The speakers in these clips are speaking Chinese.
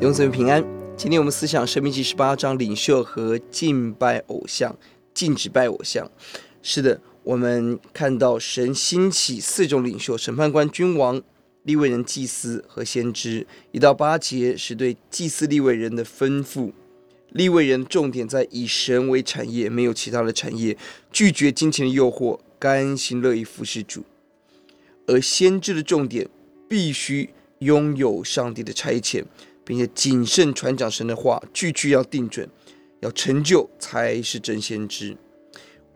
永子平安。今天我们思想《生命记》十八章，领袖和敬拜偶像，禁止拜偶像。是的，我们看到神兴起四种领袖：审判官、君王、立位人、祭司和先知。一到八节是对祭司立位人的吩咐。立位人重点在以神为产业，没有其他的产业，拒绝金钱的诱惑，甘心乐意服侍主。而先知的重点必须拥有上帝的差遣。并且谨慎传讲神的话，句句要定准，要成就才是真先知。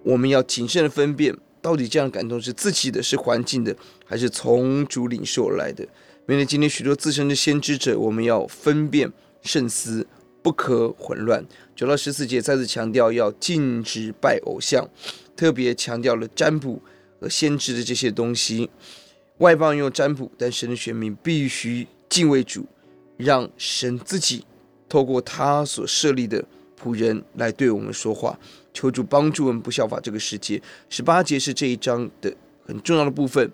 我们要谨慎的分辨，到底这样的感动是自己的，是环境的，还是从主领受而来的。面对今天许多自身的先知者，我们要分辨慎思，不可混乱。九到十四节再次强调要禁止拜偶像，特别强调了占卜和先知的这些东西。外邦人用占卜，但神的选民必须敬畏主。让神自己透过他所设立的仆人来对我们说话，求主帮助我们不效法这个世界。十八节是这一章的很重要的部分。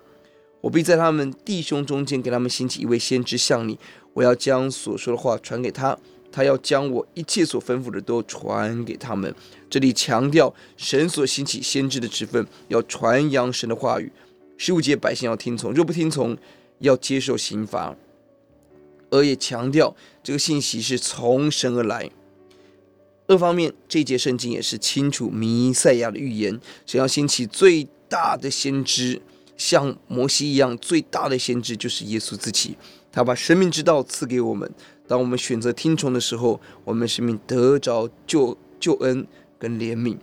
我必在他们弟兄中间给他们兴起一位先知像你，我要将所说的话传给他，他要将我一切所吩咐的都传给他们。这里强调神所兴起先知的职分，要传扬神的话语。十五节百姓要听从，若不听从，要接受刑罚。而也强调这个信息是从神而来。二方面，这节圣经也是清楚弥赛亚的预言，神要兴起最大的先知，像摩西一样，最大的先知就是耶稣自己。他把生命之道赐给我们，当我们选择听从的时候，我们生命得着救救恩跟怜悯。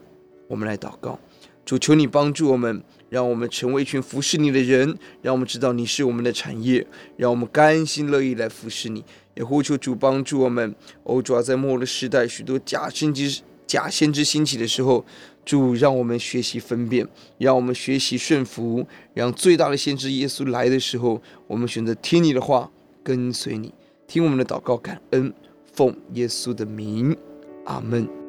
我们来祷告。主，求你帮助我们，让我们成为一群服侍你的人，让我们知道你是我们的产业，让我们甘心乐意来服侍你。也呼求主帮助我们。哦，主要在末日时代，许多假先知、假先知兴起的时候，主让我们学习分辨，让我们学习顺服，让最大的先知耶稣来的时候，我们选择听你的话，跟随你。听我们的祷告，感恩，奉耶稣的名，阿门。